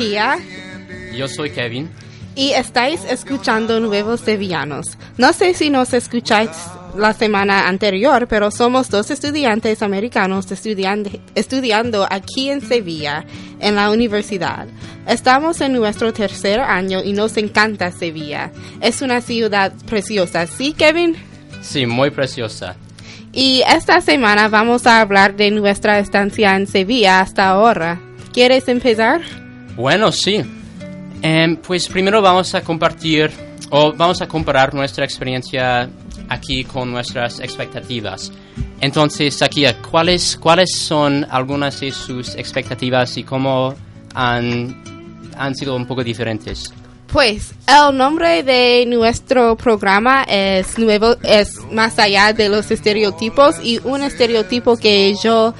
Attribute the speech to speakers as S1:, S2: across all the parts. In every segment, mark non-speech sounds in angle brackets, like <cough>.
S1: Sakia
S2: Yo soy Kevin.
S1: y estáis escuchando Nuevos Sevillanos. No sé si nos escucháis la semana anterior, pero somos dos estudiantes americanos estudiando, estudiando aquí en Sevilla, en la universidad. Estamos en nuestro tercer año y nos encanta Sevilla. Es una ciudad preciosa, ¿sí, Kevin?
S2: Sí, muy preciosa.
S1: Y esta semana vamos a hablar de nuestra estancia en Sevilla hasta ahora. ¿Quieres empezar?
S2: Bueno, sí. Em, pues primero vamos a compartir o vamos a comparar nuestra experiencia aquí con nuestras expectativas. Entonces, aquí, ¿cuáles, ¿cuáles son algunas de sus expectativas y cómo han, han sido un poco diferentes?
S1: Pues el nombre de nuestro programa es nuevo, es más allá de los estereotipos y un estereotipo que yo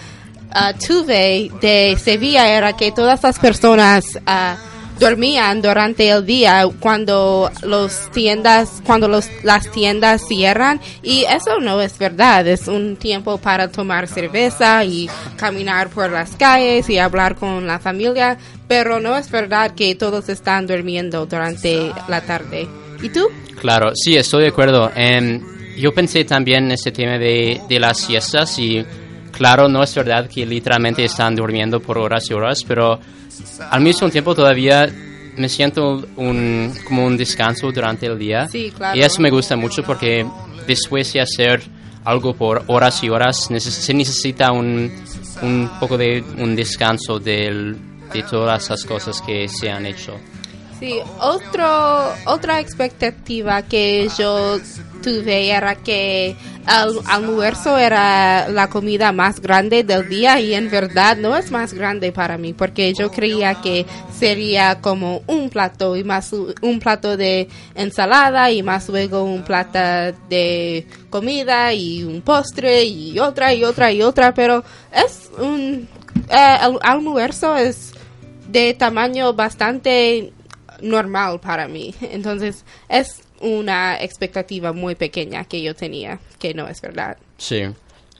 S1: tuve de Sevilla era que todas las personas ah, dormían durante el día cuando los tiendas cuando los, las tiendas cierran. Y eso no es verdad es un tiempo para tomar cerveza y caminar por las calles y hablar con la familia pero no es verdad que todos están durmiendo durante la tarde. Y tú
S2: Claro, sí, estoy de acuerdo. Em, yo pensé también en este tema de, de las siestas y claro, no es verdad que literalmente están durmiendo por horas y horas, pero al mismo tiempo todavía me siento un, como un descanso durante el día.
S1: Sí, claro.
S2: Y eso me gusta mucho porque después de hacer algo por horas y horas se necesita un, un poco de un descanso del- de todas las cosas que se han hecho.
S1: Sí, otro, otra expectativa que yo tuve era que el almuerzo era la comida más grande del día y en verdad no es más grande para mí porque yo creía que sería como un plato y más un plato de ensalada y más luego un plato de comida y un postre y otra y otra y otra pero es un eh, el almuerzo es de tamaño bastante normal para mí. <laughs> Entonces es una expectativa muy pequeña que yo tenía, que no es verdad.
S2: Sí.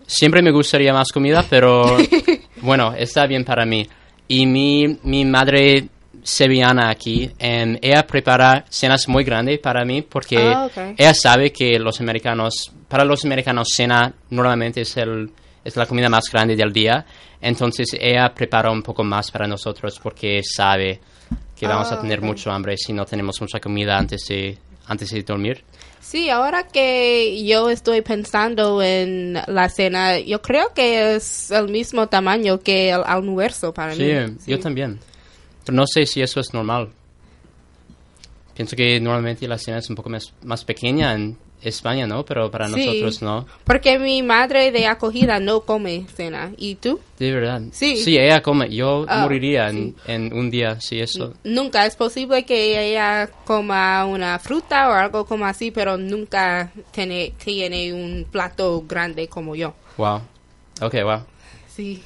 S2: Siempre me gustaría más comida, pero <laughs> bueno, está bien para mí. Y mi, mi madre sevillana aquí, em, ella prepara cenas muy grandes para mí porque
S1: Ah, ok.
S2: ella sabe que los americanos, para los americanos cena normalmente es, el, es la comida más grande del día. Entonces ella prepara un poco más para nosotros porque sabe que vamos
S1: Ah,
S2: a tener
S1: ok.
S2: mucho hambre si no tenemos mucha comida antes de, antes de dormir.
S1: Sí, ahora que yo estoy pensando en la cena, yo creo que es el mismo tamaño que el almuerzo para
S2: Sí,
S1: mí.
S2: yo también. Pero no sé si eso es normal. Pienso que normalmente la cena es un poco más, más pequeña en España, ¿no? Pero para
S1: Sí.
S2: nosotros no.
S1: Porque mi madre de acogida no come cena. ¿Y tú?
S2: De verdad.
S1: Sí.
S2: Sí, ella come. Yo
S1: Ah,
S2: moriría en, en un día si eso.
S1: Nunca es posible que ella coma una fruta o algo como así, pero nunca tiene, tiene un plato grande como yo.
S2: Wow. Ok, wow.
S1: Sí,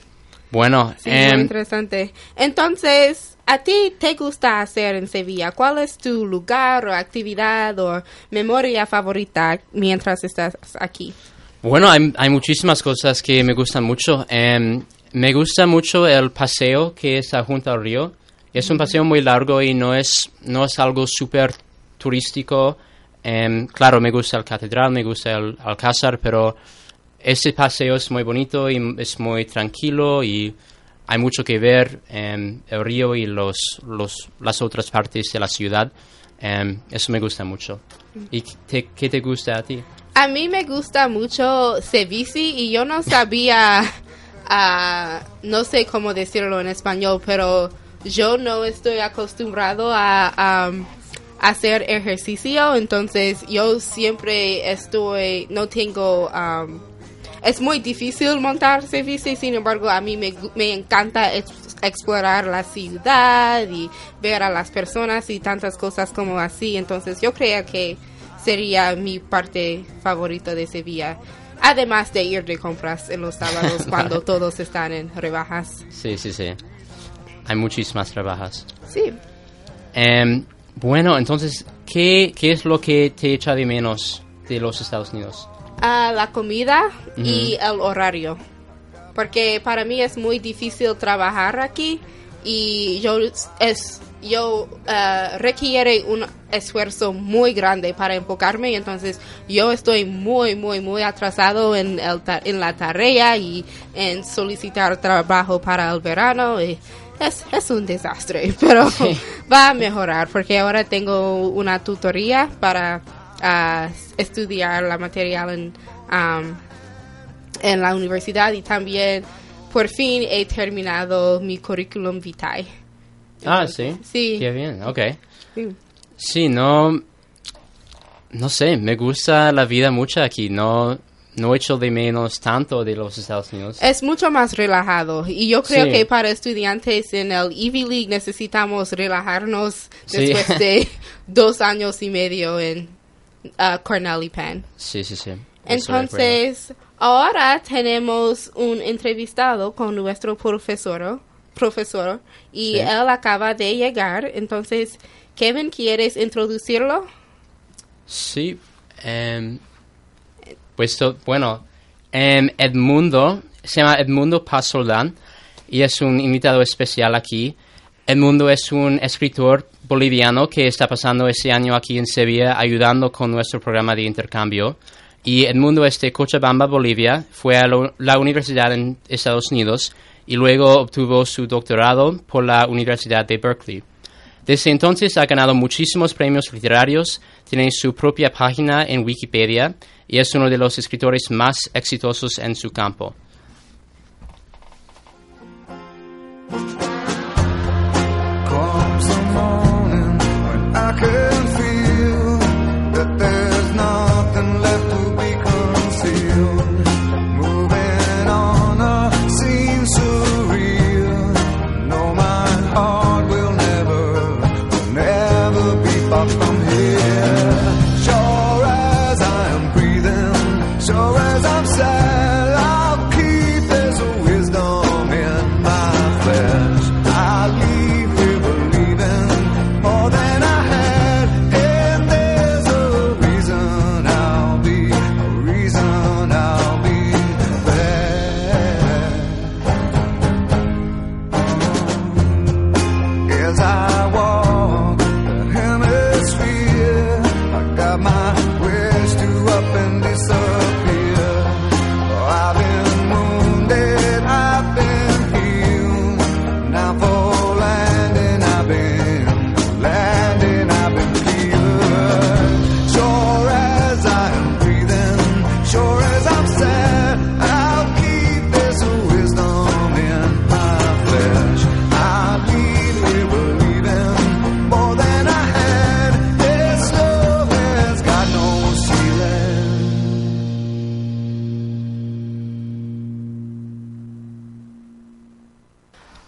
S2: Bueno,
S1: sí
S2: em,
S1: muy interesante. Entonces, ¿a ti te gusta hacer en Sevilla? ¿Cuál es tu lugar o actividad o memoria favorita mientras estás aquí?
S2: bueno hay, hay muchísimas cosas que me gustan mucho. Em, Me gusta mucho el paseo que está junto al río. Es un paseo muy largo y no es, no es algo súper turístico. Em, claro, me gusta el catedral, me gusta el alcázar, pero ese paseo es muy bonito y es muy tranquilo y hay mucho que ver en el río y los, los, las otras partes de la ciudad. Em, eso me gusta mucho. ¿Y te- qué te gusta a ti?
S1: A mí me gusta mucho Cevici y yo no sabía, <laughs> ah, no sé cómo decirlo en español, pero yo no estoy acostumbrado a, am, hacer ejercicio, entonces yo siempre estoy, no tengo, am, es muy difícil montar Cevici, sin embargo a mí me, me encanta ex- explorar la ciudad y ver a las personas y tantas cosas como así, entonces yo creo que sería mi parte favorita de Sevilla. Además de ir de compras en los sábados <laughs> cuando todos están en rebajas.
S2: Sí, sí, sí. Hay muchísimas trabajas.
S1: Sí.
S2: Em, bueno, entonces, ¿qué, ¿qué es lo que te echa de menos de los Estados Unidos?
S1: Ah, la comida y el horario. Porque para mí es muy difícil trabajar aquí y yo es yo ah, requiere un esfuerzo muy grande para enfocarme y entonces yo estoy muy muy muy atrasado en el ta- en la tarea y en solicitar trabajo para el verano y es, es un desastre <laughs> pero va a mejorar porque ahora tengo una tutoría para ah, estudiar la material en am, en la universidad y también por fin he terminado mi currículum vitae.
S2: Ah, sí.
S1: Sí.
S2: Qué bien, ok.
S1: Sí.
S2: Sí, no. No sé, me gusta la vida mucho aquí. No, no echo de menos tanto de los Estados Unidos.
S1: Es mucho más relajado y yo creo
S2: Sí.
S1: que para estudiantes en el Ivy League necesitamos relajarnos
S2: Sí.
S1: después de <laughs> dos años y medio en y Penn.
S2: Sí, sí, sí.
S1: Entonces, ahora tenemos un entrevistado con nuestro profesor, profesor y
S2: Sí.
S1: él acaba de llegar. Entonces, Kevin, ¿quieres introducirlo?
S2: Sí. em, pues, bueno, em, Edmundo, se llama Edmundo Pasolán y es un invitado especial aquí. Edmundo es un escritor boliviano que está pasando ese año aquí en Sevilla ayudando con nuestro programa de intercambio. Y Edmundo es de Cochabamba, Bolivia, fue a la universidad en Estados Unidos y luego obtuvo su doctorado por la Universidad de Berkeley. Desde entonces ha ganado muchísimos premios literarios, tiene su propia página en Wikipedia y es uno de los escritores más exitosos en su campo.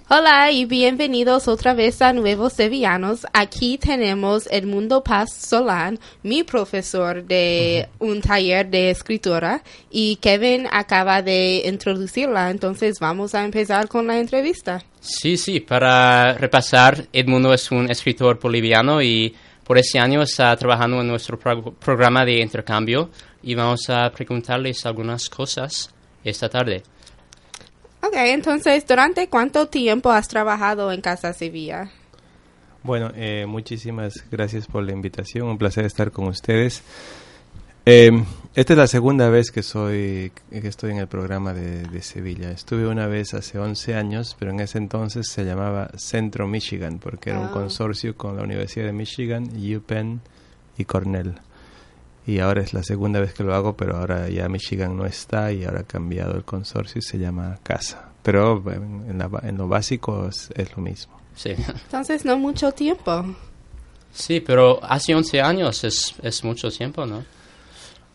S1: Hola y bienvenidos otra vez a Nuevos Sevillanos. Aquí tenemos Edmundo Paz Solán, mi profesor de un taller de escritura, y Kevin acaba de introducirla, entonces vamos a empezar con la entrevista.
S2: Sí, sí, para repasar, Edmundo es un escritor boliviano y por ese año está trabajando en nuestro pro- programa de intercambio y vamos a preguntarles algunas cosas esta tarde.
S1: Ok, entonces, ¿durante cuánto tiempo has trabajado en Casa Sevilla?
S3: Bueno, eh, muchísimas gracias por la invitación. Un placer estar con ustedes. Eh, esta es la segunda vez que soy que estoy en el programa de, Sevilla. Estuve una vez hace 11 años, pero en ese entonces se llamaba Centro Michigan, porque era un ah. consorcio con la Universidad de Michigan, UPenn y Cornell. Y ahora es la segunda vez que lo hago, pero ahora ya Michigan no está y ahora ha cambiado el consorcio y se llama Casa. Pero en, en lo básico es, lo mismo.
S2: Sí.
S1: Entonces no mucho tiempo.
S2: Sí, pero hace 11 años es, es mucho tiempo, ¿no?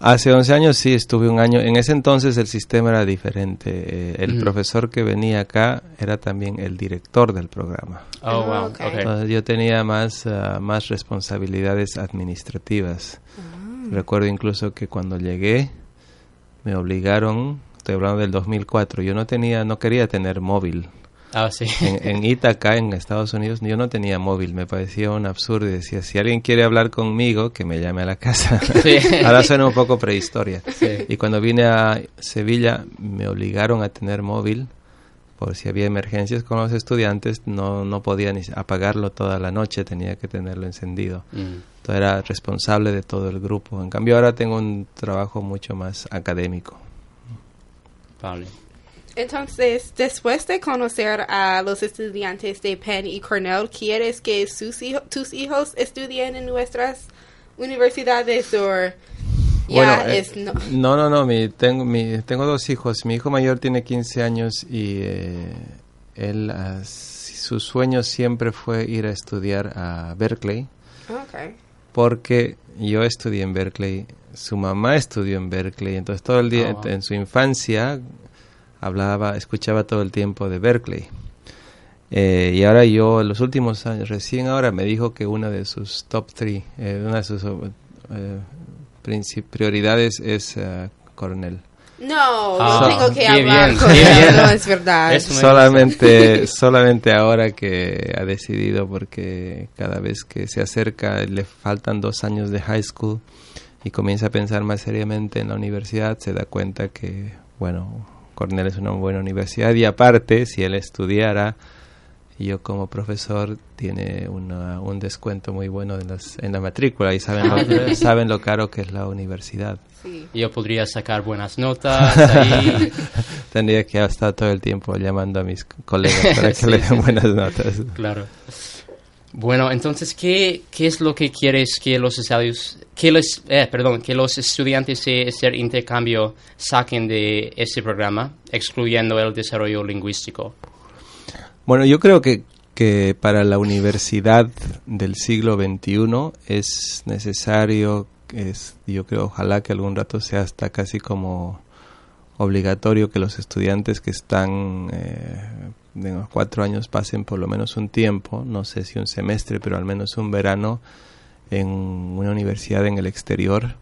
S3: Hace 11 años sí, estuve un año. En ese entonces el sistema era diferente. Eh, el profesor que venía acá era también el director del programa.
S2: Oh, wow. Ah,
S3: okay. yo tenía más, ah, más responsabilidades administrativas. Ah. Recuerdo incluso que cuando llegué me obligaron, estoy hablando del 2004, yo no tenía, no quería tener móvil.
S2: Ah, sí.
S3: En, <laughs> Itaca, en Estados Unidos, yo no tenía móvil, me parecía un absurdo y decía, si alguien quiere hablar conmigo, que me llame a la casa. <laughs> <laughs> Ahora suena un poco prehistoria. Y cuando vine a Sevilla, me obligaron a tener móvil, por si había emergencias con los estudiantes, no, no podía ni apagarlo toda la noche, tenía que tenerlo encendido. Mm. Entonces era responsable de todo el grupo. En cambio ahora tengo un trabajo mucho más académico.
S2: Vale.
S1: Entonces, después de conocer a los estudiantes de Penn y Cornell, ¿quieres que sus tus hijos estudien en nuestras universidades o
S3: bueno, eh, no? no? No, mi, tengo, mi, tengo dos hijos. Mi hijo mayor tiene 15 años y eh, él, uh, su sueño siempre fue ir a estudiar a Berkeley.
S1: Okay.
S3: Porque yo estudié en Berkeley, su mamá estudió en Berkeley, entonces todo el día oh, en su infancia hablaba, escuchaba todo el tiempo de Berkeley. Eh, y ahora yo, en los últimos años, recién ahora me dijo que una de sus top three, eh, una de sus eh, prioridades es Coronel.
S1: No, no ah, tengo que hablar con él, no es verdad.
S3: solamente, solamente ahora que ha decidido porque cada vez que se acerca le faltan dos años de high school y comienza a pensar más seriamente en la universidad, se da cuenta que, bueno, Cornell es una buena universidad y aparte, si él estudiara, yo como profesor tiene un descuento muy bueno en, en la matrícula y saben lo, <laughs> saben lo caro que es la universidad.
S2: Yo podría sacar buenas <laughs> notas <laughs>
S3: Tendría que estar todo el tiempo llamando a mis colegas para que le den buenas notas.
S2: Claro. Bueno, entonces, ¿qué, ¿qué es lo que quieres que los estudiantes, que les, eh, perdón, que los estudiantes de este intercambio saquen de este programa, excluyendo el desarrollo lingüístico?
S3: Bueno, yo creo que, que para la universidad del siglo XXI es necesario, es, yo creo, ojalá que algún rato sea hasta casi como obligatorio que los estudiantes que están eh, de los cuatro años pasen por lo menos un tiempo, no sé si un semestre, pero al menos un verano en una universidad en el exterior,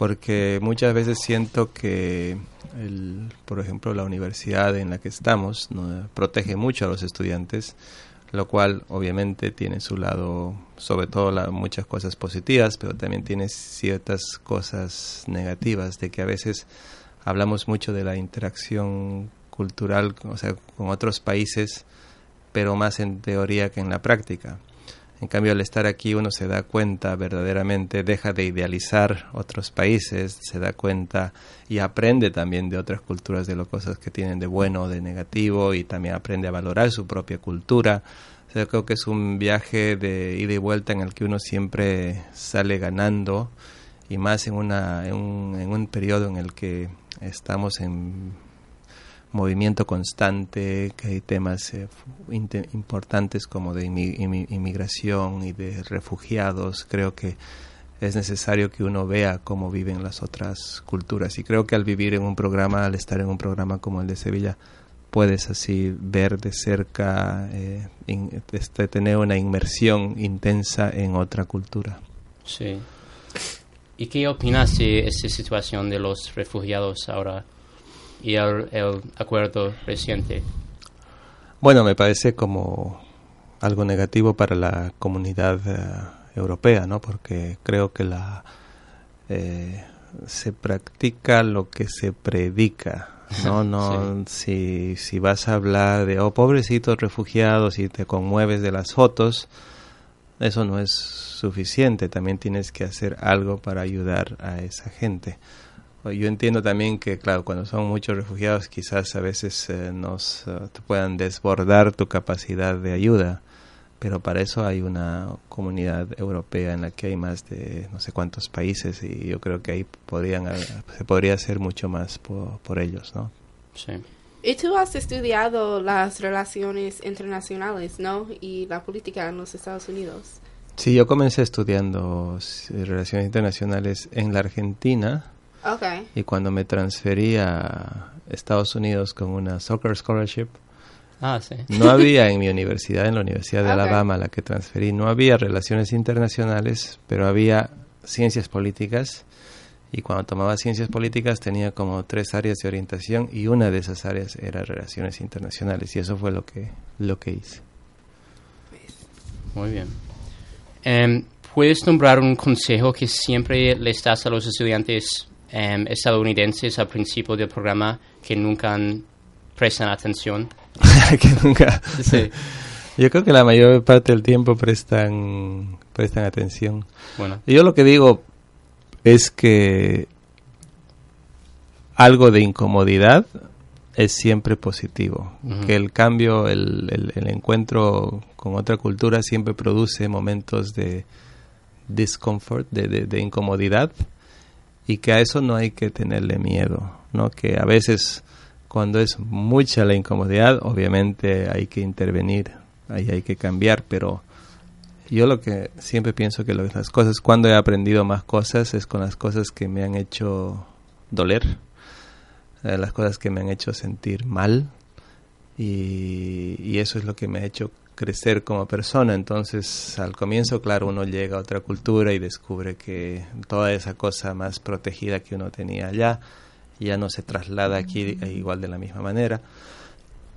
S3: porque muchas veces siento que, el, por ejemplo, la universidad en la que estamos protege mucho a los estudiantes, lo cual obviamente tiene su lado, sobre todo la, muchas cosas positivas, pero también tiene ciertas cosas negativas, de que a veces hablamos mucho de la interacción cultural, o sea, con otros países, pero más en teoría que en la práctica. En cambio, al estar aquí uno se da cuenta verdaderamente, deja de idealizar otros países, se da cuenta y aprende también de otras culturas, de las cosas que tienen de bueno o de negativo y también aprende a valorar su propia cultura. O creo que es un viaje de ida y vuelta en el que uno siempre sale ganando y más en, una, en, un, en un periodo en el que estamos en movimiento constante, que hay temas eh, importantes como de inmigración y de refugiados. Creo que es necesario que uno vea cómo viven las otras culturas. Y creo que al vivir en un programa, al estar en un programa como el de Sevilla, puedes así ver de cerca, eh, este, tener una inmersión intensa en otra cultura.
S2: Sí. ¿Y qué opinas de esta situación de los refugiados ahora? Y el, acuerdo reciente?
S3: Bueno, me parece como algo negativo para la comunidad eh, europea, ¿no? Porque creo que la eh, se practica lo que se predica. No, <laughs> no, si, si vas a hablar de, oh, pobrecitos refugiados y te conmueves de las fotos, eso no es suficiente, también tienes que hacer algo para ayudar a esa gente. Yo entiendo también que, claro, cuando son muchos refugiados quizás a veces eh, nos eh, te puedan desbordar tu capacidad de ayuda, pero para eso hay una comunidad europea en la que hay más de no sé cuántos países y yo creo que ahí podrían, se podría hacer mucho más por, por ellos, ¿no?
S2: Sí.
S1: Y tú has estudiado las relaciones internacionales, ¿no? Y la política en los Estados Unidos.
S3: Sí, yo comencé estudiando relaciones internacionales en la Argentina.
S1: Okay.
S3: Y cuando me transferí a Estados Unidos con una soccer scholarship,
S2: Ah, sí.
S3: no había en mi universidad, en la Universidad de. Alabama, a la que transferí, no había relaciones internacionales, pero había ciencias políticas. Y cuando tomaba ciencias políticas tenía como tres áreas de orientación y una de esas áreas era relaciones internacionales. Y eso fue lo que, lo que hice.
S2: Muy bien. Em, ¿Puedes nombrar un consejo que siempre les das a los estudiantes em, estadounidenses al principio del programa que nunca prestan atención? <laughs>
S3: que nunca...
S2: Sí.
S3: Yo creo que la mayor parte del tiempo prestan, prestan atención.
S2: Bueno,
S3: Yo lo que digo es que algo de incomodidad es siempre positivo. Que el cambio, el, el- el encuentro con otra cultura siempre produce momentos de discomfort, de, de- de incomodidad, y que a eso no hay que tenerle miedo, ¿no? Que a veces cuando es mucha la incomodidad, obviamente hay que intervenir, ahí hay que cambiar, pero yo lo que siempre pienso que las cosas, cuando he aprendido más cosas, es con las cosas que me han hecho doler, eh, las cosas que me han hecho sentir mal, y, y eso es lo que me ha hecho crecer como persona. Entonces, al comienzo, claro, uno llega a otra cultura y descubre que toda esa cosa más protegida que uno tenía allá ya no se traslada aquí eh, igual de la misma manera.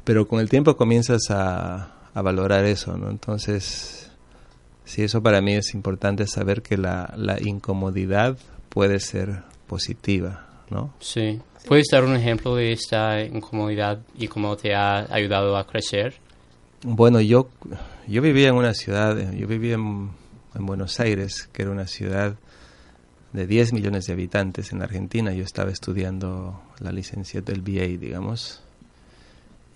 S3: Pero con el tiempo comienzas a, a valorar eso, ¿no? Entonces, sí, eso para mí es importante saber que la, la incomodidad puede ser positiva, ¿no?
S2: sí. ¿Puedes dar un ejemplo de esta incomodidad y cómo te ha ayudado a crecer?
S3: Bueno, yo, yo vivía en una ciudad, eh, yo vivía en, en Buenos Aires, que era una ciudad de 10 millones de habitantes en Argentina. Yo estaba estudiando la licenciatura del BA, digamos,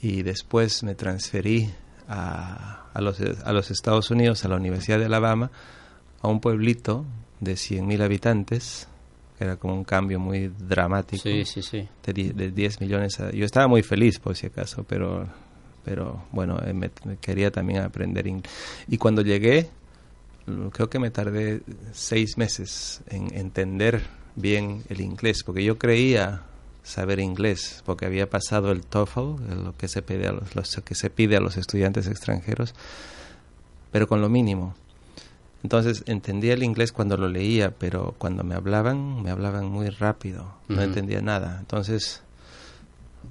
S3: y después me transferí a, a, los, a los Estados Unidos, a la Universidad de Alabama, a un pueblito de 100.000 habitantes, era como un cambio muy dramático
S2: Sí, sí, sí.
S3: de, de 10 millones. a- yo estaba muy feliz, por si acaso, pero, pero bueno, eh, me, quería también aprender inglés. Y cuando llegué, creo que me tardé seis meses en entender bien el inglés, porque yo creía saber inglés, porque había pasado el TOEFL, lo que se pide a los, que se pide a los estudiantes extranjeros, pero con lo mínimo. Entonces entendía el inglés cuando lo leía, pero cuando me hablaban, me hablaban muy rápido, no entendía nada. Entonces,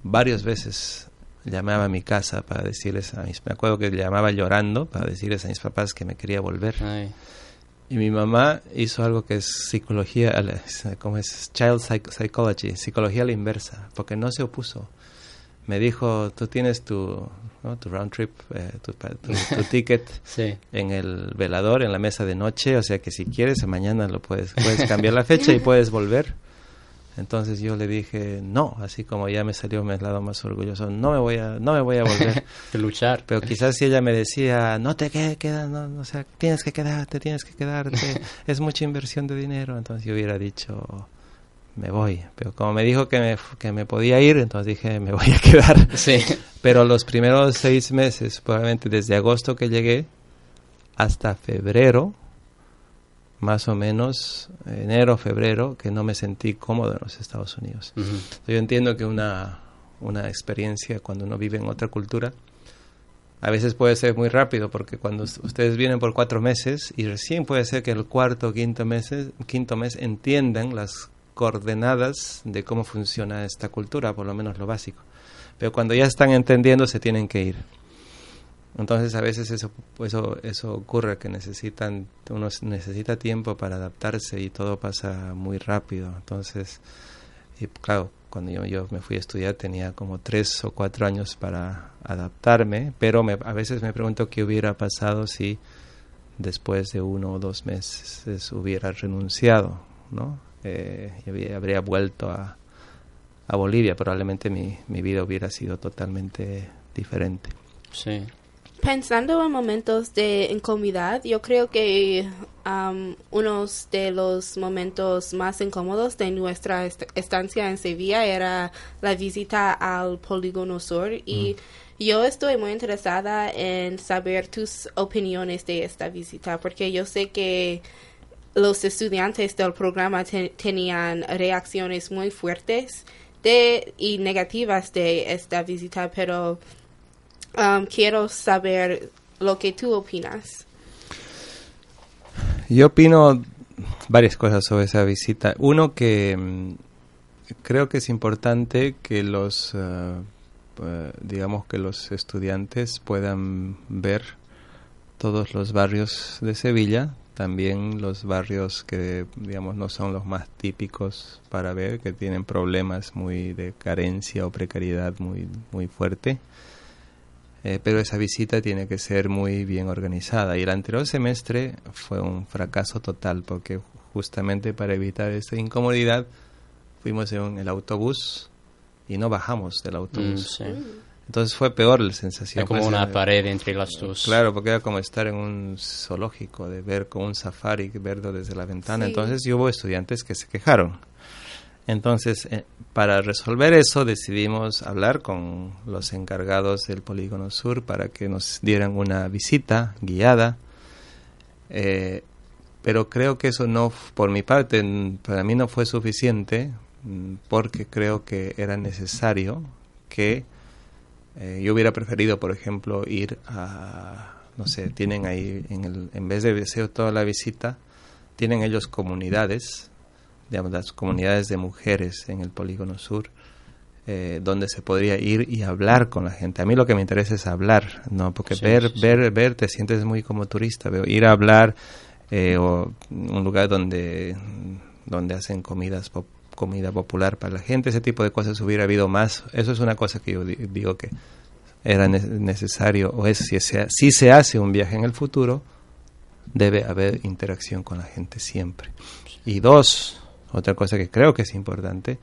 S3: varias veces llamaba a mi casa para decirles a mis, me acuerdo que llamaba llorando para decirles a mis papás que me quería volver.
S2: Ay,
S3: Y mi mamá hizo algo que es psicología, ¿cómo es? Child psych- psychology, psicología a la inversa, porque no se opuso. Me dijo, tú tienes tu, ¿no? tu round trip, eh, tu, pa- tu- tu <laughs> ticket
S2: sí.
S3: en el velador, en la mesa de noche, o sea que si quieres mañana lo puedes, puedes cambiar la fecha y puedes volver. Entonces yo le dije, no, así como ya me salió mi lado más orgulloso, no me voy a, no me voy a volver. <laughs>
S2: De luchar.
S3: Pero quizás si ella me decía, no te quedes, queda, no, no, o sea, tienes que quedarte, tienes que quedarte, <laughs> es mucha inversión de dinero, entonces yo hubiera dicho, me voy. Pero como me dijo que me, que me podía ir, entonces dije, me voy a quedar. <laughs>
S2: Sí.
S3: Pero los primeros seis meses, probablemente desde agosto que llegué hasta febrero, más o menos, enero, febrero, que no me sentí cómodo en los Estados Unidos. Yo entiendo que una, una experiencia cuando uno vive en otra cultura a veces puede ser muy rápido porque cuando us- ustedes vienen por cuatro meses y recién puede ser que el cuarto o quinto mes, quinto mes entiendan las coordenadas de cómo funciona esta cultura, por lo menos lo básico. Pero cuando ya están entendiendo se tienen que ir. Entonces a veces eso eso eso ocurre que necesitan uno necesita tiempo para adaptarse y todo pasa muy rápido. Entonces y claro, cuando yo, me fui a estudiar tenía como tres o cuatro años para adaptarme, pero me, a veces me pregunto qué hubiera pasado si después de uno o dos meses hubiera renunciado, ¿no? Eh, y habría vuelto a, a Bolivia, probablemente mi, mi vida hubiera sido totalmente diferente.
S2: Sí.
S1: Pensando en momentos de incomodidad, yo creo que um, uno de los momentos más incómodos de nuestra est- estancia en Sevilla era la visita al Polígono Sur y yo estoy muy interesada en saber tus opiniones de esta visita porque yo sé que los estudiantes del programa te- tenían reacciones muy fuertes de, y negativas de esta visita, pero um, quiero saber lo que tú opinas.
S3: Yo opino varias cosas sobre esa visita. Uno que mm, creo que es importante que los, eh, eh, digamos que los estudiantes puedan ver todos los barrios de Sevilla, también los barrios que digamos no son los más típicos para ver, que tienen problemas muy de carencia o precariedad muy muy fuerte. Eh, pero esa visita tiene que ser muy bien organizada. Y el anterior semestre fue un fracaso total porque justamente para evitar esta incomodidad fuimos en el autobús y no bajamos del
S2: Mm,
S3: autobús.
S2: sí.
S3: Entonces fue peor la sensación.
S2: Hay como
S3: Pues,
S2: una
S3: eh,
S2: pared entre las dos.
S3: Claro, porque era como estar en un zoológico, de ver con un safari, verlo desde la ventana.
S1: Sí.
S3: Entonces y hubo estudiantes que se quejaron. Entonces, eh, para resolver eso, decidimos hablar con los encargados del Polígono Sur para que nos dieran una visita guiada. Eh, pero creo que eso no, por mi parte, para mí no fue suficiente, mm, porque creo que era necesario que eh, yo hubiera preferido, por ejemplo, ir a, no sé, tienen ahí, en, el, en vez de hacer toda la visita, tienen ellos comunidades, digamos, las comunidades de mujeres en el Polígono Sur, eh, donde se podría ir y hablar con la gente. A mí lo que me interesa es hablar, ¿no? Porque
S2: Sí,
S3: ver,
S2: sí,
S3: ver, ver, te sientes muy como turista, veo, ir a hablar, eh, o un lugar donde, donde hacen comidas pop- comida popular para la gente, ese tipo de cosas hubiera habido más. Eso es una cosa que yo di- digo que era ne- necesario, o es si se, si se hace un viaje en el futuro, debe haber interacción con la gente siempre. Y dos, otra cosa que creo que es importante,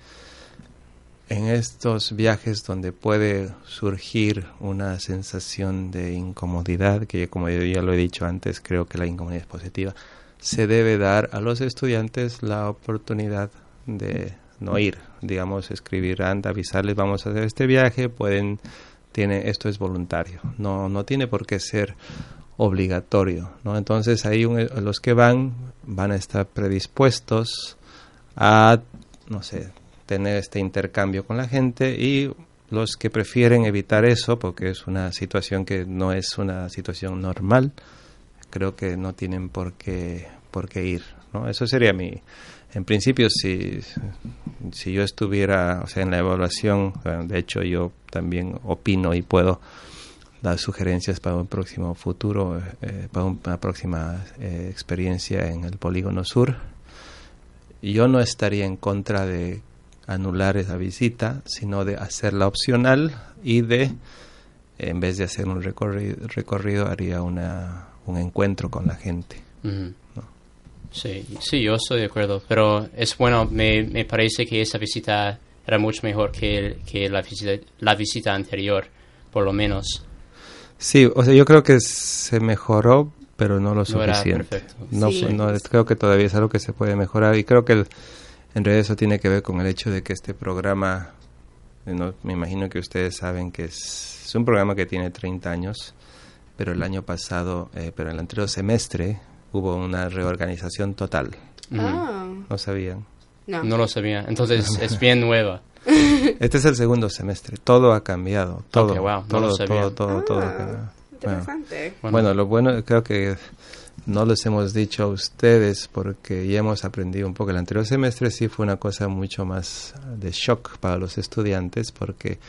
S3: en estos viajes donde puede surgir una sensación de incomodidad, que como yo ya lo he dicho antes, creo que la incomodidad es positiva, se debe dar a los estudiantes la oportunidad de no ir, digamos, escribir, anda, avisarles, vamos a hacer este viaje, pueden, tiene, esto es voluntario, no, no tiene por qué ser obligatorio, ¿no? Entonces ahí un- los que van van a estar predispuestos a, no sé, tener este intercambio con la gente y los que prefieren evitar eso, porque es una situación que no es una situación normal, creo que no tienen por qué, por qué ir, ¿no? Eso sería mi... En principio, si, si yo estuviera, o sea, en la evaluación, de hecho yo también opino y puedo dar sugerencias para un próximo futuro, eh, para una próxima eh, experiencia en el Polígono Sur. Yo no estaría en contra de anular esa visita, sino de hacerla opcional y de, en vez de hacer un recorrido, recorrido haría una, un encuentro con la gente.
S2: Sí, sí, yo estoy de acuerdo, pero es bueno, me, me parece que esa visita era mucho mejor que, que la, visita, la visita anterior, por lo menos.
S3: Sí, o sea, yo creo que se mejoró, pero no lo suficiente. No,
S1: Sí.
S3: fue- no, creo que todavía es algo que se puede mejorar y creo que el- en realidad eso tiene que ver con el hecho de que este programa, no, me imagino que ustedes saben que es, es un programa que tiene 30 años, pero el año pasado, eh, pero el anterior semestre hubo una reorganización total.
S1: Ah,
S3: ¿No sabían?
S1: no.
S2: No lo sabía, entonces es bien nueva. <laughs>
S3: Este es el segundo semestre, todo ha cambiado, todo,
S2: Ok, wow, no
S3: todo,
S2: lo sabía.
S3: todo, todo, todo ha
S1: Ah,
S3: cambiado. Bueno.
S1: Interesante.
S3: Bueno, lo bueno creo que no les hemos dicho a ustedes porque ya hemos aprendido un poco. El anterior semestre sí fue una cosa mucho más de shock para los estudiantes porque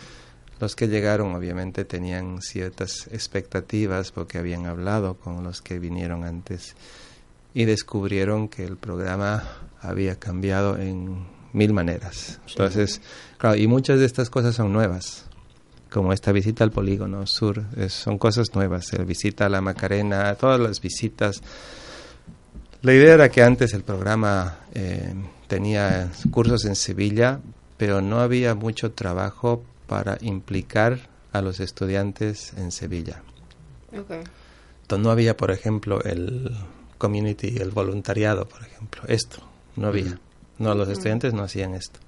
S3: los que llegaron obviamente tenían ciertas expectativas porque habían hablado con los que vinieron antes y descubrieron que el programa había cambiado en mil maneras. Entonces, claro, y muchas de estas cosas son nuevas, como esta visita al polígono sur, son cosas nuevas, la visita a la Macarena, todas las visitas. La idea era que antes el programa eh, tenía cursos en Sevilla, pero no había mucho trabajo para implicar a los estudiantes en Sevilla. Entonces no había, por ejemplo, el community, el voluntariado, por ejemplo. Esto no había. No, los estudiantes no hacían esto.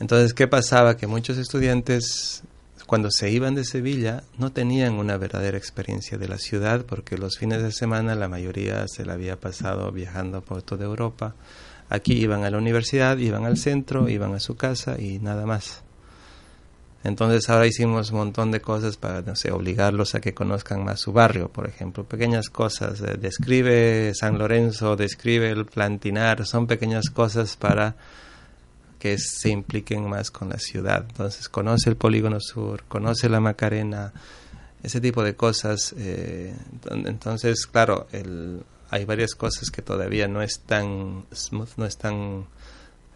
S3: Entonces, ¿qué pasaba? Que muchos estudiantes, cuando se iban de Sevilla, no tenían una verdadera experiencia de la ciudad, porque los fines de semana la mayoría se la había pasado viajando por toda Europa. Aquí iban a la universidad, iban al centro, iban a su casa y nada más. Entonces ahora hicimos un montón de cosas para, no sé, obligarlos a que conozcan más su barrio, por ejemplo. Pequeñas cosas. Eh, describe San Lorenzo, describe el Plantinar. Son pequeñas cosas para que se impliquen más con la ciudad. Entonces conoce el Polígono Sur, conoce la Macarena, ese tipo de cosas. Eh, entonces, claro, el, hay varias cosas que todavía no están smooth, no están...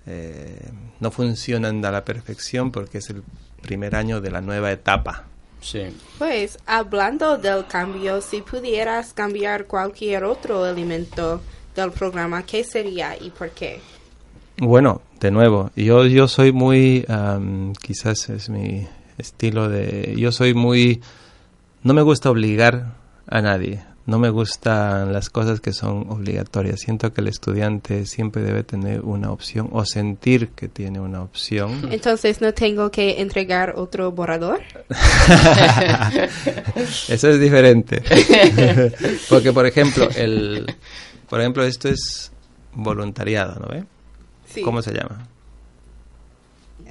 S3: Eh, no funcionan a la perfección porque es el primer año de la nueva etapa.
S1: Sí. Pues hablando del cambio, si pudieras cambiar cualquier otro elemento del programa, ¿qué sería y por qué?
S3: Bueno, de nuevo, yo, yo soy muy, quizás es mi estilo de, yo soy muy, no me gusta obligar a nadie. No me gustan las cosas que son obligatorias. Siento que el estudiante siempre debe tener una opción o sentir que tiene una opción. <laughs>
S1: Entonces, ¿no tengo que entregar otro borrador? <laughs>
S3: Eso es diferente. <laughs> Porque, por ejemplo, el, por ejemplo, esto es voluntariado, ¿no ve? ¿Cómo se llama?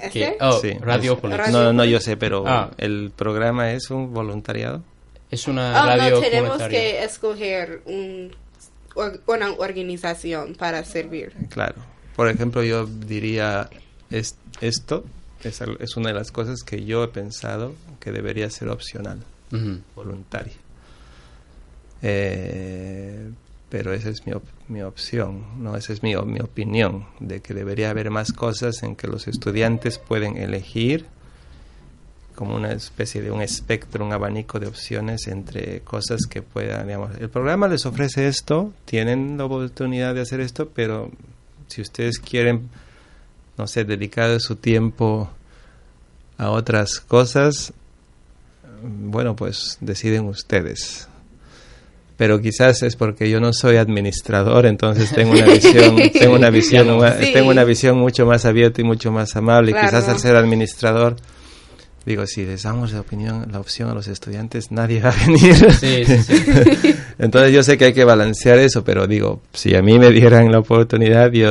S2: ¿Este? Oh, Radio
S3: No, no, yo sé, pero ah. el programa es un voluntariado.
S2: Es una oh, radio
S1: no, tenemos que escoger una organización para servir.
S3: Claro. Por ejemplo, yo diría es, esto es, una de las cosas que yo he pensado que debería ser opcional, voluntaria. Eh, pero esa es mi, mi opción, no esa es mi, mi opinión, de que debería haber más cosas en que los estudiantes pueden elegir como una especie de un espectro, un abanico de opciones entre cosas que puedan, el programa les ofrece esto, tienen la oportunidad de hacer esto, pero si ustedes quieren, no sé, dedicar su tiempo a otras cosas, bueno, pues deciden ustedes. Pero quizás es porque yo no soy administrador, entonces tengo una <laughs> visión, tengo una visión, tengo una visión mucho más abierta y mucho más amable. Quizás al ser administrador digo, si les damos la opinión, la opción a los estudiantes, nadie va a venir. <laughs> Entonces yo sé que hay que balancear eso, pero digo, si a mí me dieran la oportunidad, yo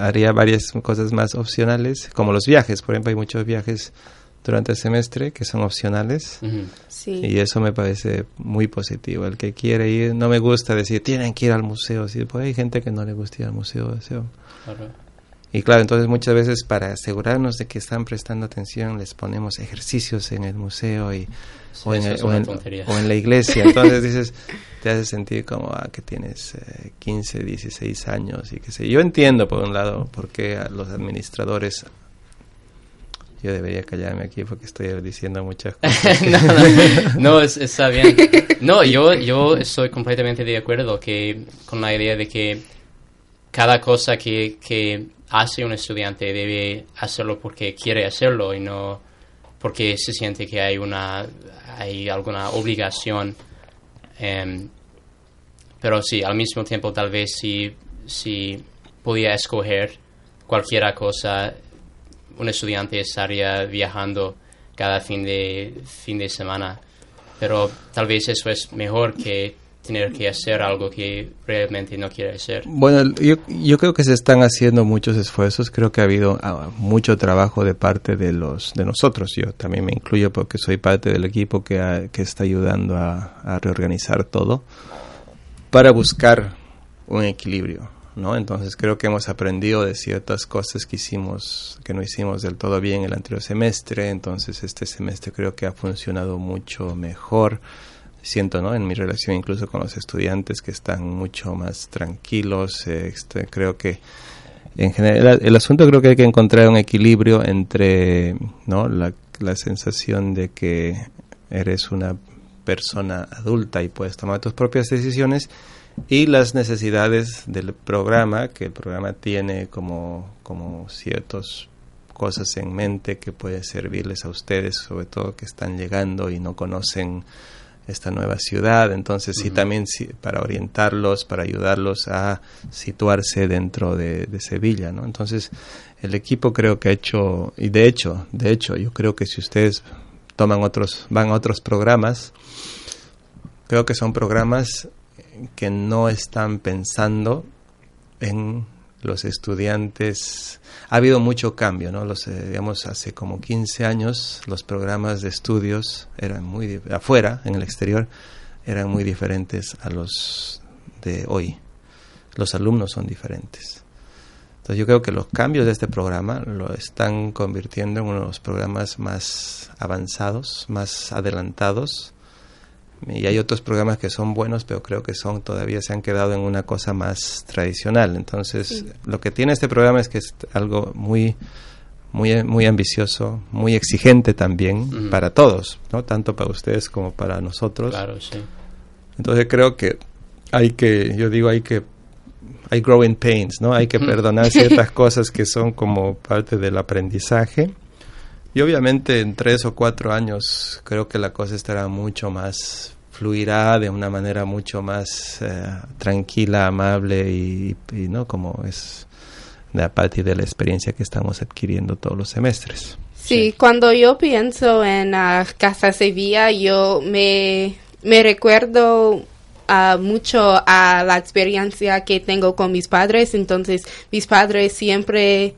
S3: haría varias cosas más opcionales, como los viajes. Por ejemplo, hay muchos viajes durante el semestre que son opcionales y eso me parece muy positivo. El que quiere ir, no me gusta decir, tienen que ir al museo. Sí, pues hay gente que no le gusta ir al museo. Claro. Y claro, entonces muchas veces para asegurarnos de que están prestando atención les ponemos ejercicios en el museo y, o, en la iglesia. Entonces dices, te hace sentir como ah, que tienes 15, eh, 16 años y que sé. Yo entiendo por un lado por qué los administradores yo debería callarme aquí porque estoy diciendo muchas <laughs> cosas.
S2: no, está bien. <laughs> No, yo, yo estoy completamente de acuerdo que, con la idea de que cada cosa que, que hace un estudiante debe hacerlo porque quiere hacerlo y no porque se siente que hay una hay alguna obligación em, pero sí al mismo tiempo tal vez si si podía escoger cualquier cosa un estudiante estaría viajando cada fin de fin de semana pero tal vez eso es mejor que tener que hacer algo que realmente no quiere hacer.
S3: Bueno, yo, creo que se están haciendo muchos esfuerzos, creo que ha habido ah, mucho trabajo de parte de los de nosotros, yo también me incluyo porque soy parte del equipo que, que está ayudando a reorganizar todo para buscar un equilibrio. Entonces creo que hemos aprendido de ciertas cosas que hicimos, que no hicimos del todo bien el anterior semestre, entonces este semestre creo que ha funcionado mucho mejor siento ¿no? en mi relación incluso con los estudiantes que están mucho más tranquilos. Este, creo que en general, el asunto creo que hay que encontrar un equilibrio entre ¿no? la sensación de que eres una persona adulta y puedes tomar tus propias decisiones y las necesidades del programa, que el programa tiene como, como ciertas cosas en mente que puede servirles a ustedes, sobre todo que están llegando y no conocen esta nueva ciudad, entonces sí también para orientarlos, para ayudarlos a situarse dentro de, Sevilla, ¿no? Entonces el equipo creo que ha hecho, y de hecho, de hecho, yo creo que si ustedes toman otros, van a otros programas, creo que son programas que no están pensando en los estudiantes. Ha habido mucho cambio, ¿no? Los, eh, digamos, hace como 15 años los programas de estudios eran muy afuera, en el exterior, eran muy diferentes a los de hoy. Los alumnos son diferentes. Entonces yo creo que los cambios de este programa lo están convirtiendo en uno de los programas más avanzados, más adelantados y hay otros programas que son buenos, pero creo que son todavía se han quedado en una cosa más tradicional. Entonces, lo que tiene este programa es que es algo muy muy muy ambicioso, muy exigente también para todos, ¿no? Tanto para ustedes como para nosotros.
S2: Claro, sí.
S3: Entonces, creo que hay que yo digo hay que hay growing pains, ¿no? Hay que perdonar ciertas <laughs> cosas que son como parte del aprendizaje y obviamente en tres o cuatro años creo que la cosa estará mucho más fluirá de una manera mucho más eh, tranquila, amable y, no como es a partir de la experiencia que estamos adquiriendo todos los semestres.
S1: Sí, cuando yo pienso en uh, Casa Sevilla, yo me, me recuerdo uh, mucho a la experiencia que tengo con mis padres. Entonces, mis padres siempre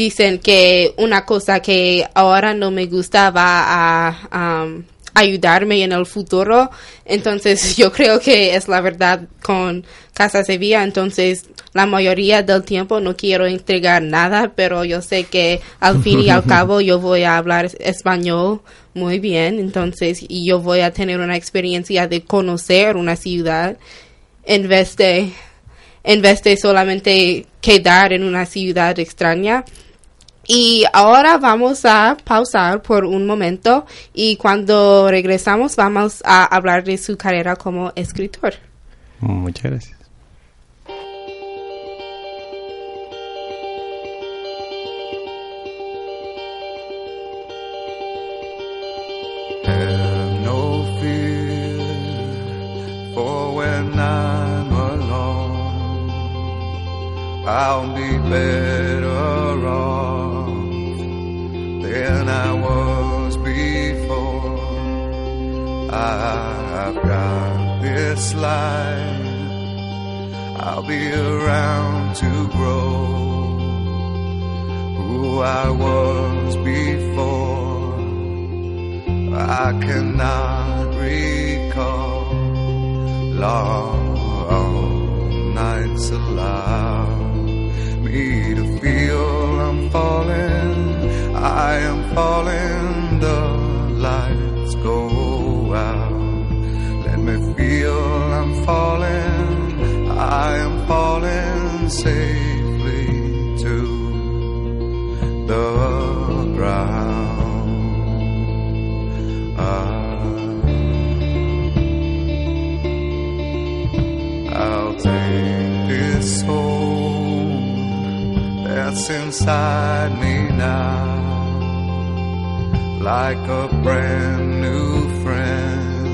S1: dicen que una cosa que ahora no me gusta va a um, ayudarme en el futuro. Entonces <laughs> yo creo que es la verdad con Casa Sevilla. Entonces la mayoría del tiempo no quiero entregar nada, pero yo sé que al fin y al <laughs> cabo yo voy a hablar español muy bien. Entonces y yo voy a tener una experiencia de conocer una ciudad en vez de en vez de solamente quedar en una ciudad extraña. Y ahora vamos a pausar por un momento y cuando regresamos vamos a hablar de su carrera como escritor.
S3: Muchas gracias. I'll be better than I was before. I've got this life. I'll be around to grow who I was before. I cannot recall long nights alive me to feel I'm falling. I am falling. The lights go out. Let me feel I'm falling. I am falling safely to the ground. Ah. I'll take this home that's inside me now, like a brand new friend.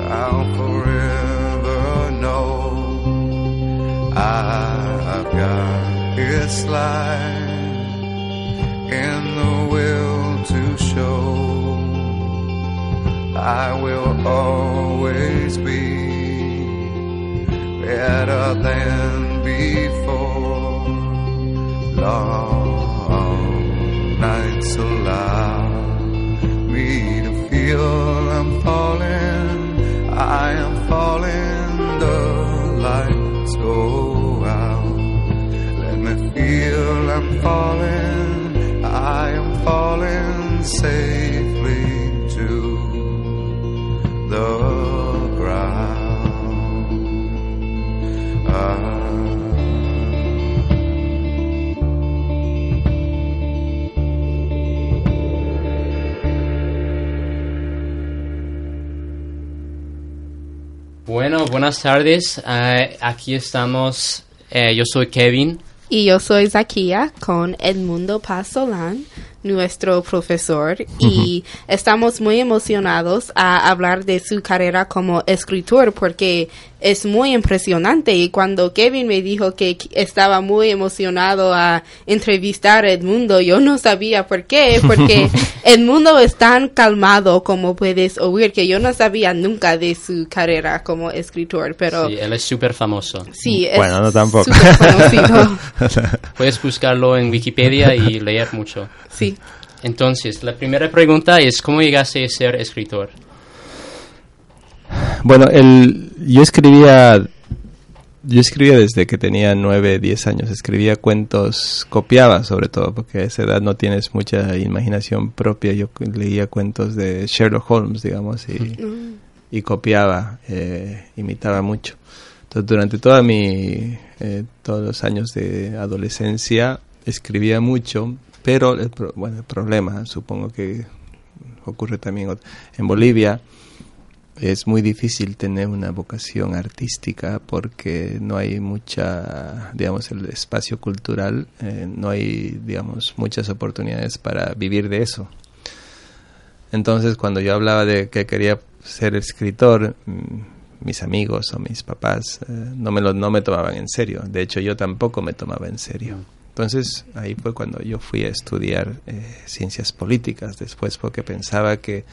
S3: I'll forever know I've got His light in the will to show. I will always be better than before long nights allow me to feel I'm falling, I am falling, the lights go out. Let me feel I'm falling, I am falling safely to the
S2: Bueno, buenas tardes. Eh, aquí estamos. eh, yo soy Kevin.
S1: Y yo soy Zakia con Edmundo Paz Solán, nuestro profesor, y estamos muy emocionados a hablar de su carrera como escritor porque es muy impresionante. Y cuando Kevin me dijo que qu- estaba muy emocionado a entrevistar a Edmundo, yo no sabía por qué, porque <laughs> Edmundo es tan calmado como puedes oír que yo no sabía nunca de su carrera como escritor, pero
S2: Sí, él es súper famoso.
S1: sí, es
S3: Bueno, no tampoco.
S1: súper conocido. <laughs> <laughs>
S2: Puedes buscarlo en Wikipedia y leer mucho.
S1: Sí.
S2: Entonces, la primera pregunta es, ¿cómo llegaste a ser escritor?
S3: Bueno, el, yo escribía, yo escribía desde que tenía 9, 10 años. Escribía cuentos, copiaba sobre todo, porque a esa edad no tienes mucha imaginación propia. Yo leía cuentos de Sherlock Holmes, digamos, y, y copiaba, eh, imitaba mucho. Entonces, durante toda mi, eh, todos los años de adolescencia, escribía mucho, pero el, bueno, el problema, supongo que ocurre también en Bolivia, es muy difícil tener una vocación artística porque no hay mucha, digamos, el espacio cultural, eh, no hay, digamos, muchas oportunidades para vivir de eso. Entonces, cuando yo hablaba de que quería ser escritor, mm, mis amigos o mis papás eh, no, me lo, no me tomaban en serio. De hecho, yo tampoco me tomaba en serio. Entonces, ahí fue cuando yo fui a estudiar eh, ciencias políticas después porque pensaba que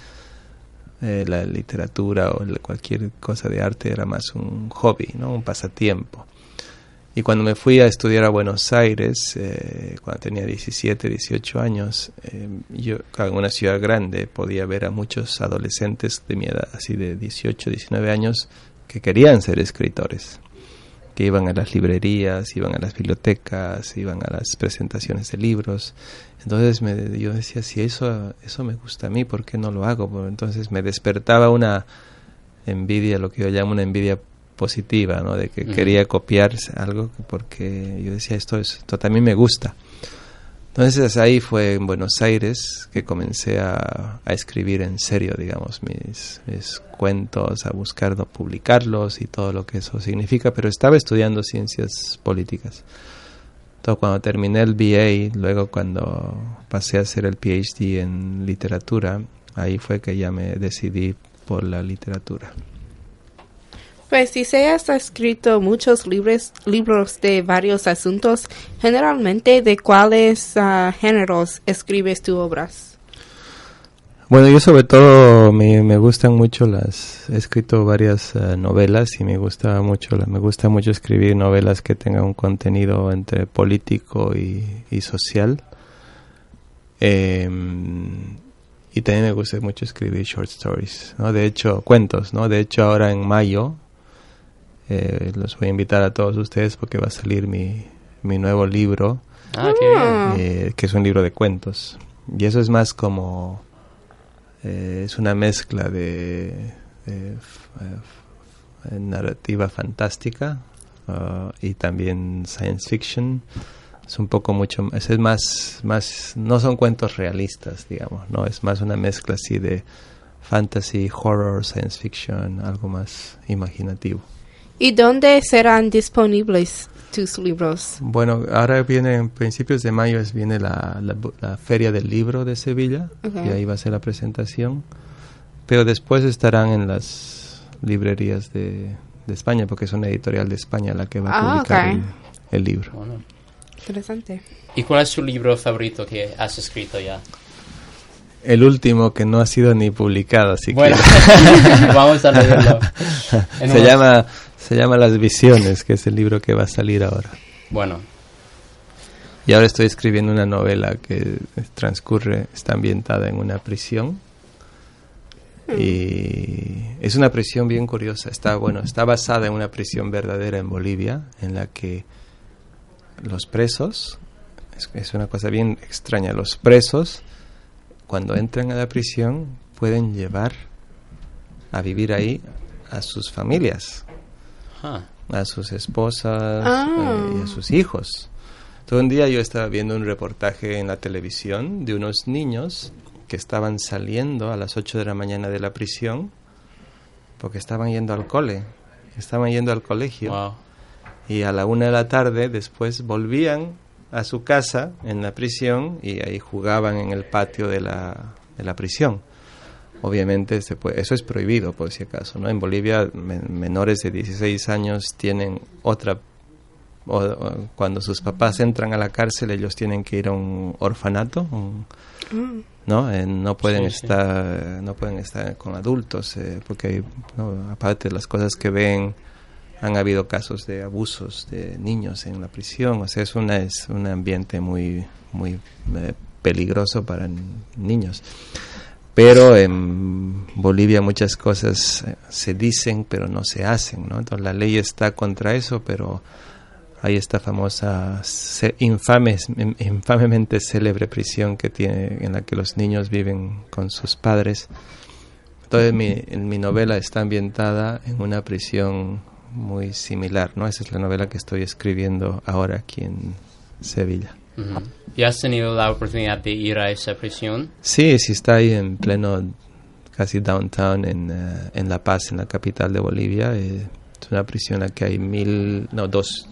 S3: eh, la literatura o cualquier cosa de arte era más un hobby, ¿no? un pasatiempo. Y cuando me fui a estudiar a Buenos Aires, eh, cuando tenía 17, 18 años, eh, yo en una ciudad grande podía ver a muchos adolescentes de mi edad, así de 18, 19 años, que querían ser escritores, que iban a las librerías, iban a las bibliotecas, iban a las presentaciones de libros. Entonces me, yo decía, si eso, eso me gusta a mí, ¿por qué no lo hago? Pues Entonces me despertaba una envidia, lo que yo llamo una envidia positiva, ¿no? De que quería copiar algo porque yo decía, esto, es, esto también me gusta. Entonces ahí fue en Buenos Aires que comencé a, escribir en serio, digamos, mis, mis cuentos, a buscar publicarlos y todo lo que eso significa, pero estaba estudiando ciencias políticas. Entonces cuando terminé el BA, luego cuando pasé a hacer el PhD en literatura, ahí fue que ya me decidí por la literatura.
S1: Pues si se has escrito muchos libros, libros de varios asuntos, generalmente de cuáles ah, géneros escribes tus obras.
S3: Bueno, yo sobre todo me, me gustan mucho las... He escrito varias eh, novelas y me gusta mucho me gusta mucho escribir novelas que tengan un contenido entre político y, y social. Em, y también me gusta mucho escribir short stories, ¿no? De hecho, cuentos, ¿no? De hecho, ahora en mayo eh, los voy a invitar a todos ustedes porque va a salir mi, mi nuevo libro
S2: Ah, qué bien.
S1: Ah.
S3: eh, que es un libro de cuentos. Y eso es más como... eh, es una mezcla de, de f- f- eh, narrativa fantástica ah, y también science fiction. Es un poco mucho... Es es más, más... No son cuentos realistas, digamos, ¿no? Es más una mezcla así de fantasy, horror, science fiction, algo más imaginativo.
S1: ¿Y dónde serán disponibles tus libros?
S3: Bueno, ahora viene, en principios de mayo, es, viene la, la, la Feria del Libro de Sevilla,
S1: Ok.
S3: y ahí va a ser la presentación. Pero después estarán en las librerías de, de España, porque es una editorial de España la que va a
S1: Ah,
S3: publicar
S1: ok.
S3: el, el libro.
S2: Bueno.
S1: Interesante.
S2: ¿Y cuál es tu libro favorito que has escrito ya?
S3: El último que no ha sido ni publicado, así
S2: bueno,
S3: que <laughs>
S2: vamos a leerlo. <laughs>
S3: Se
S2: unos-
S3: llama, se llama Las Visiones, que es el libro que va a salir ahora.
S2: Bueno,
S3: Y ahora estoy escribiendo una novela que transcurre, está ambientada en una prisión. Y es una prisión bien curiosa. Está, bueno, está basada en una prisión verdadera en Bolivia, en la que los presos, es, es una cosa bien extraña, los presos, cuando entran a la prisión, pueden llevar a vivir ahí a sus familias a sus esposas
S1: Ah.
S3: eh, y a sus hijos. Todo un día yo estaba viendo un reportaje en la televisión de unos niños que estaban saliendo a las 8 de la mañana de la prisión porque estaban yendo al cole estaban yendo al colegio
S2: Wow.
S3: y a la una de la tarde después volvían a su casa en la prisión y ahí jugaban en el patio de la, de la prisión. Obviamente se puede- eso es prohibido por si acaso, ¿no? En Bolivia men- menores de 16 años tienen otra o- o cuando sus papás entran a la cárcel ellos tienen que ir a un orfanato, un- ¿no? Eh, no pueden
S2: Sí, sí.
S3: estar no pueden estar con adultos eh, porque ¿no? aparte de las cosas que ven han habido casos de abusos de niños en la prisión, o sea, es una es un ambiente muy muy eh, peligroso para niños. Pero en Bolivia muchas cosas eh, se dicen pero no se hacen, ¿no? Entonces la ley está contra eso, pero hay esta famosa infames, in- infamemente célebre prisión que tiene en la que los niños viven con sus padres. Entonces mi, en mi novela está ambientada en una prisión muy similar, ¿no? Esa es la novela que estoy escribiendo ahora aquí en Sevilla.
S2: Ujú. ¿Y has tenido la oportunidad de ir a esa prisión?
S3: Sí, sí está ahí en pleno, casi downtown en, eh, en La Paz, en la capital de Bolivia. Eh, es una prisión en la que hay mil, no, dos,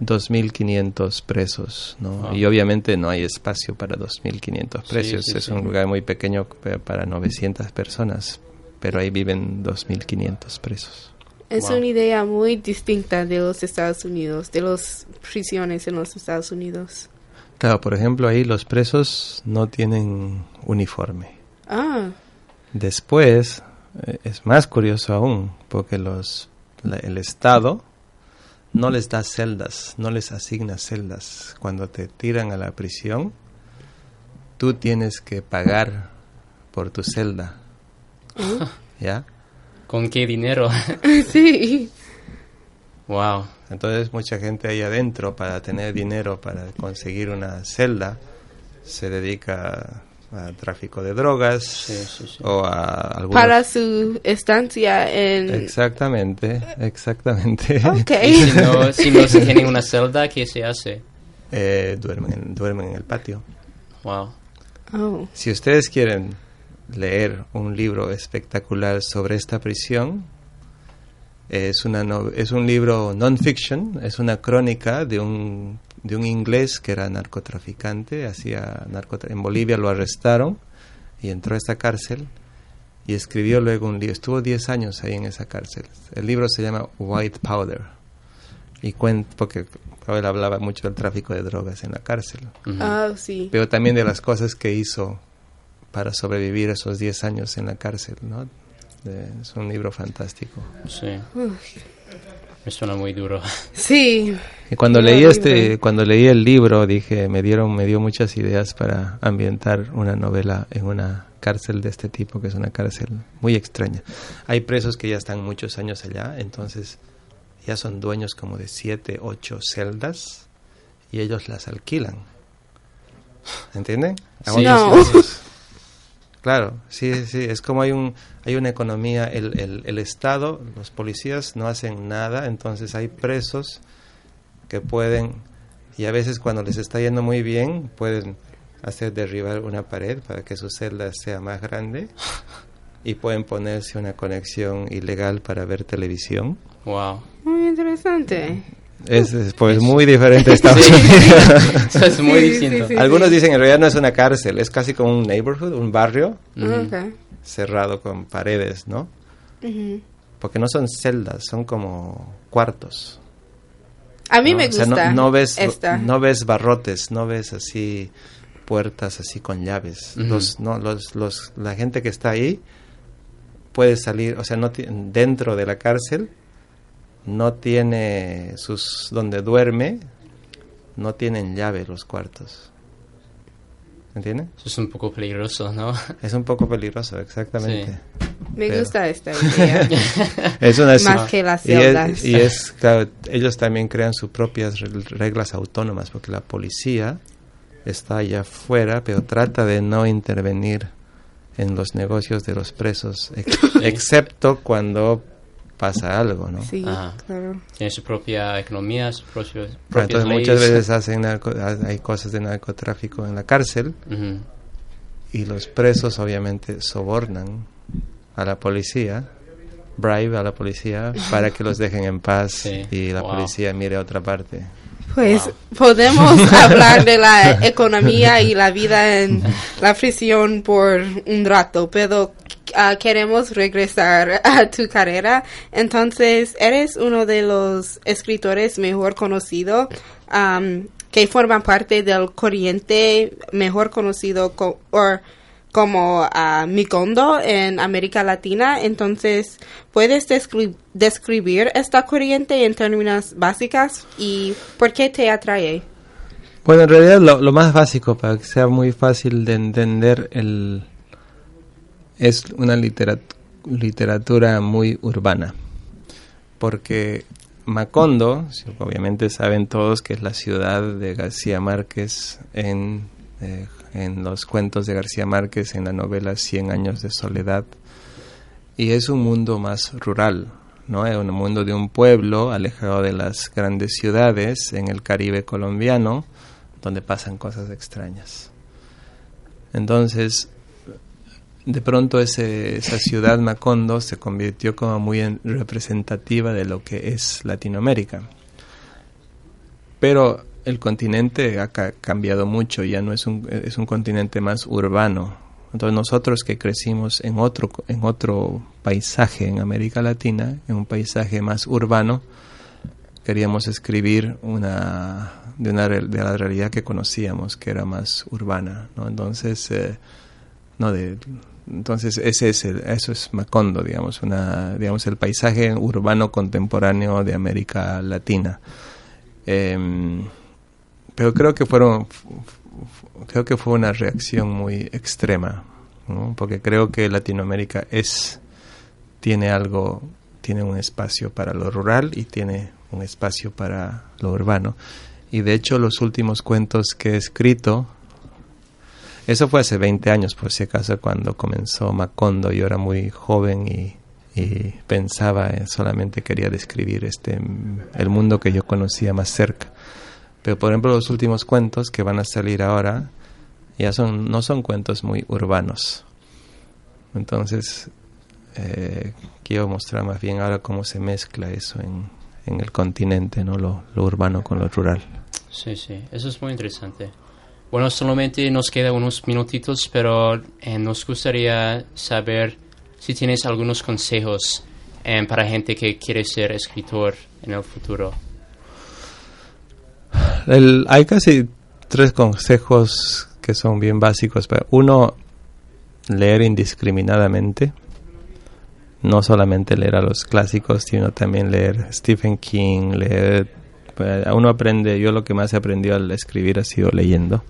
S3: dos mil quinientos presos, ¿no? Y obviamente no hay espacio para dos mil quinientos
S2: Sí,
S3: presos.
S2: sí,
S3: es
S2: sí.
S3: un lugar muy pequeño pe- para 900 personas, pero ahí viven dos mil quinientos presos.
S1: Es
S2: Wow.
S1: una idea muy distinta de los Estados Unidos, de las prisiones en los Estados Unidos.
S3: Claro, por ejemplo, ahí los presos no tienen uniforme.
S1: Ah,
S3: Después eh, es más curioso aún, porque los la- el Estado no les da celdas, no les asigna celdas. Cuando te tiran a la prisión, tú tienes que pagar por tu celda. ¿Ya?
S2: ¿Con qué dinero? <laughs>
S1: sí.
S2: wow.
S3: Entonces mucha gente ahí adentro para tener dinero para conseguir una celda se dedica a tráfico de drogas
S2: Sí, sí, sí.
S3: o a algunos
S1: Para su estancia en...
S3: Exactamente, exactamente.
S1: Ok.
S2: Y si no, si no se tiene una <laughs> celda, ¿qué se hace?
S3: Eh, duermen, en, duermen en el patio.
S2: Wow.
S1: Oh.
S3: Si ustedes quieren leer un libro espectacular sobre esta prisión, es, una no- es un libro non-fiction, es una crónica de un, de un inglés que era narcotraficante, hacía narcotra- en Bolivia lo arrestaron y entró a esta cárcel y escribió luego un libro, estuvo 10 años ahí en esa cárcel. El libro se llama White Powder y cuenta, porque él hablaba mucho del tráfico de drogas en la cárcel
S2: Ujú.
S1: Ah, sí.
S3: pero también de las cosas que hizo para sobrevivir esos 10 años en la cárcel, ¿no? De- es un libro fantástico.
S2: Sí. Me suena muy duro. <laughs>
S3: Y
S1: Sí.
S3: cuando
S1: Qué
S3: leí este, cuando leí el libro, dije, me dieron, me dio muchas ideas para ambientar una novela en una cárcel de este tipo, que es una cárcel muy extraña. Hay presos que ya están muchos años allá, entonces ya son dueños como de siete, ocho celdas y ellos las alquilan. ¿Entienden? A
S2: Sí,
S1: No.
S3: Claro, sí, sí, es como hay un hay una economía, el, el, el Estado, los policías no hacen nada, entonces hay presos que pueden, y a veces cuando les está yendo muy bien, pueden hacer derribar una pared para que su celda sea más grande y pueden ponerse una conexión ilegal para ver televisión.
S2: Wow.
S1: Muy interesante.
S3: Es, es, pues muy diferente a Estados
S2: Sí.
S3: Unidos.
S2: Eso es muy
S1: Sí,
S2: distinto.
S1: sí, sí.
S3: Algunos dicen en realidad no es una cárcel, es casi como un neighborhood, un barrio
S2: Ujú.
S1: Ok.
S3: cerrado con paredes, ¿no?
S1: Ujú.
S3: Porque no son celdas, son como cuartos.
S1: A mí
S3: ¿no?
S1: me
S3: O sea,
S1: gusta
S3: no, no ves,
S1: esta.
S3: no ves barrotes, no ves así puertas así con llaves.
S2: Ujú.
S3: los, no, los, los, la gente que está ahí puede salir, o sea, no dentro de la cárcel no tiene sus donde duerme, no tienen llave los cuartos. ¿Entienden?
S2: Eso es un poco peligroso, ¿no?
S3: Es un poco peligroso, exactamente.
S1: Me
S3: Pero-
S1: gusta esta <laughs> idea.
S3: Es una
S1: Más que las
S3: y es-
S1: celdas.
S3: Y es, claro, ellos también crean sus propias reg- reglas autónomas, porque la policía está allá afuera, pero trata de no intervenir en los negocios de los presos, ex- <laughs> excepto cuando pasa algo, ¿no?
S1: Sí,
S2: Ajá.
S1: claro.
S2: Tiene su propia economía, sus propios, propias
S3: entonces
S2: leyes.
S3: muchas veces hacen narco- hay cosas de narcotráfico en la cárcel
S2: Ujú.
S3: y los presos obviamente sobornan a la policía bribe a la policía para que los dejen en paz
S2: Sí.
S3: y la
S2: Wow.
S3: policía mire a otra parte.
S1: Pues
S2: Wow.
S1: podemos <laughs> hablar de la economía y la vida en la prisión por un rato, pero ah, queremos regresar <laughs> a tu carrera. Entonces, eres uno de los escritores mejor conocidos am, que forman parte del corriente mejor conocido co- or como ah, Mikondo en América Latina. Entonces, ¿puedes descri- describir esta corriente en términos básicos y por qué te atrae?
S3: Bueno, en realidad lo más básico para que sea muy fácil de entender el, es una literat- literatura muy urbana. Porque Macondo, obviamente saben todos que es la ciudad de García Márquez en, eh, en los cuentos de García Márquez, en la novela Cien años de soledad. Y es un mundo más rural, ¿no? Es un mundo de un pueblo alejado de las grandes ciudades en el Caribe colombiano, donde pasan cosas extrañas. Entonces, de pronto ese, esa ciudad Macondo se convirtió como muy en- representativa de lo que es Latinoamérica. Pero el continente ha ca- cambiado mucho, ya no es un, es un continente más urbano. Entonces nosotros que crecimos en otro, en otro paisaje en América Latina, en un paisaje más urbano, queríamos escribir una de, una, de la realidad que conocíamos, que era más urbana. ¿no? Entonces, eh, no de, entonces ese es el, eso es Macondo, digamos, una, digamos el paisaje urbano contemporáneo de América Latina. Em, pero creo que fueron creo que fue una reacción muy extrema porque creo que Latinoamérica es tiene algo tiene un espacio para lo rural y tiene un espacio para lo urbano y de hecho los últimos cuentos que he escrito eso fue hace 20 años por si acaso cuando comenzó Macondo yo era muy joven y, pensaba en- solamente quería describir este el mundo que yo conocía más cerca pero por ejemplo los últimos cuentos que van a salir ahora ya son no son cuentos muy urbanos. Entonces eh, quiero mostrar más bien ahora cómo se mezcla eso en, en el continente, no lo, lo urbano con lo rural.
S2: Sí, sí, eso es muy interesante. Bueno, solamente nos quedan unos minutitos, pero eh, nos gustaría saber si tienes algunos consejos eh, para gente que quiere ser escritor en el futuro.
S3: El- hay casi tres consejos que son bien básicos. Uno, leer indiscriminadamente. No solamente leer a los clásicos, sino también leer Stephen King, leer... pues, Uno aprende, yo lo que más he aprendido al escribir ha sido leyendo.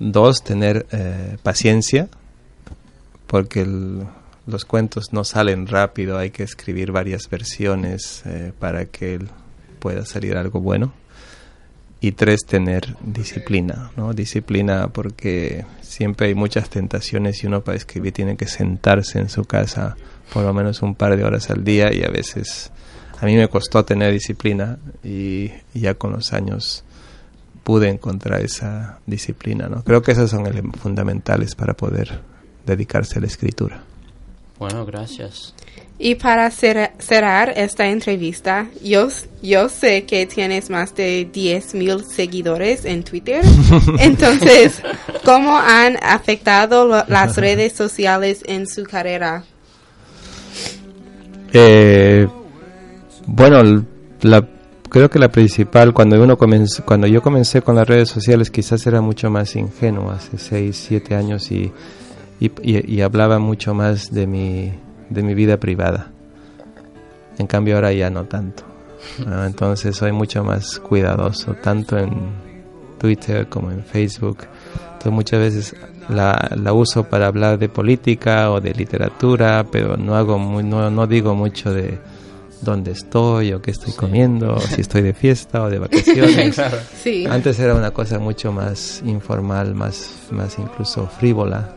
S3: Dos, tener eh, paciencia, porque el- los cuentos no salen rápido, hay que escribir varias versiones eh, para que pueda salir algo bueno. Y tres, tener disciplina, ¿no? Disciplina porque siempre hay muchas tentaciones y uno para escribir tiene que sentarse en su casa por lo menos un par de horas al día y a veces a mí me costó tener disciplina y ya con los años pude encontrar esa disciplina, ¿no? Creo que esos son fundamentales para poder dedicarse a la escritura.
S2: Bueno, gracias.
S1: Y para cer- cerrar esta entrevista, yo, yo sé que tienes más de 10.000 seguidores en Twitter. <laughs> Entonces, ¿cómo han afectado lo- las <laughs> redes sociales en su carrera?
S3: Eh, bueno, la, creo que la principal, cuando uno cuando yo comencé con las redes sociales, quizás era mucho más ingenuo, hace 6, 7 años, y, y, hablaba mucho más de mi, de mi vida privada. En cambio ahora ya no tanto. Entonces soy mucho más cuidadoso, tanto en Twitter como en Facebook. Entonces muchas veces la, la uso para hablar de política o de literatura, pero no hago muy, no, no digo mucho de dónde estoy o qué estoy comiendo, o si estoy de fiesta o de vacaciones. <laughs>
S1: Sí.
S3: Antes era una cosa mucho más informal, más, más incluso frívola,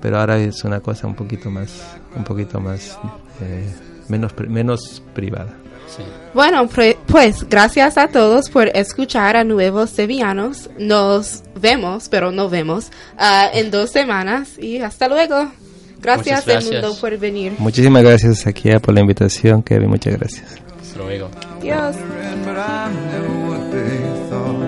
S3: pero ahora es una cosa un poquito más, un poquito más, eh, menos, menos privada.
S2: Sí.
S1: Bueno, pues gracias a todos por escuchar a Nuevos Sevillanos. Nos vemos, pero no vemos, ah, en dos semanas y hasta luego. Gracias,
S2: Muchas
S1: Edmundo,
S2: gracias.
S1: por venir.
S3: Muchísimas gracias aquí por la invitación, Kevin. Muchas gracias.
S2: Hasta luego.
S1: Dios.
S4: But I'm never what they thought.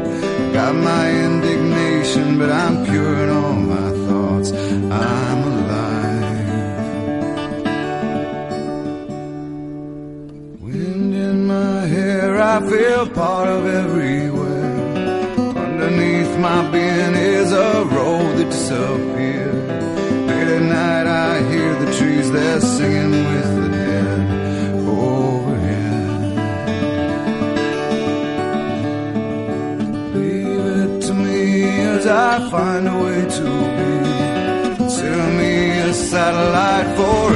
S4: Got my indignation, but I'm pure in all my thoughts. I'm alive. Wind in my hair, I feel part of everywhere. Underneath my being is a road that disappears. The singing with the dead overhead. Leave it to me as I find a way to be. Consider me a satellite for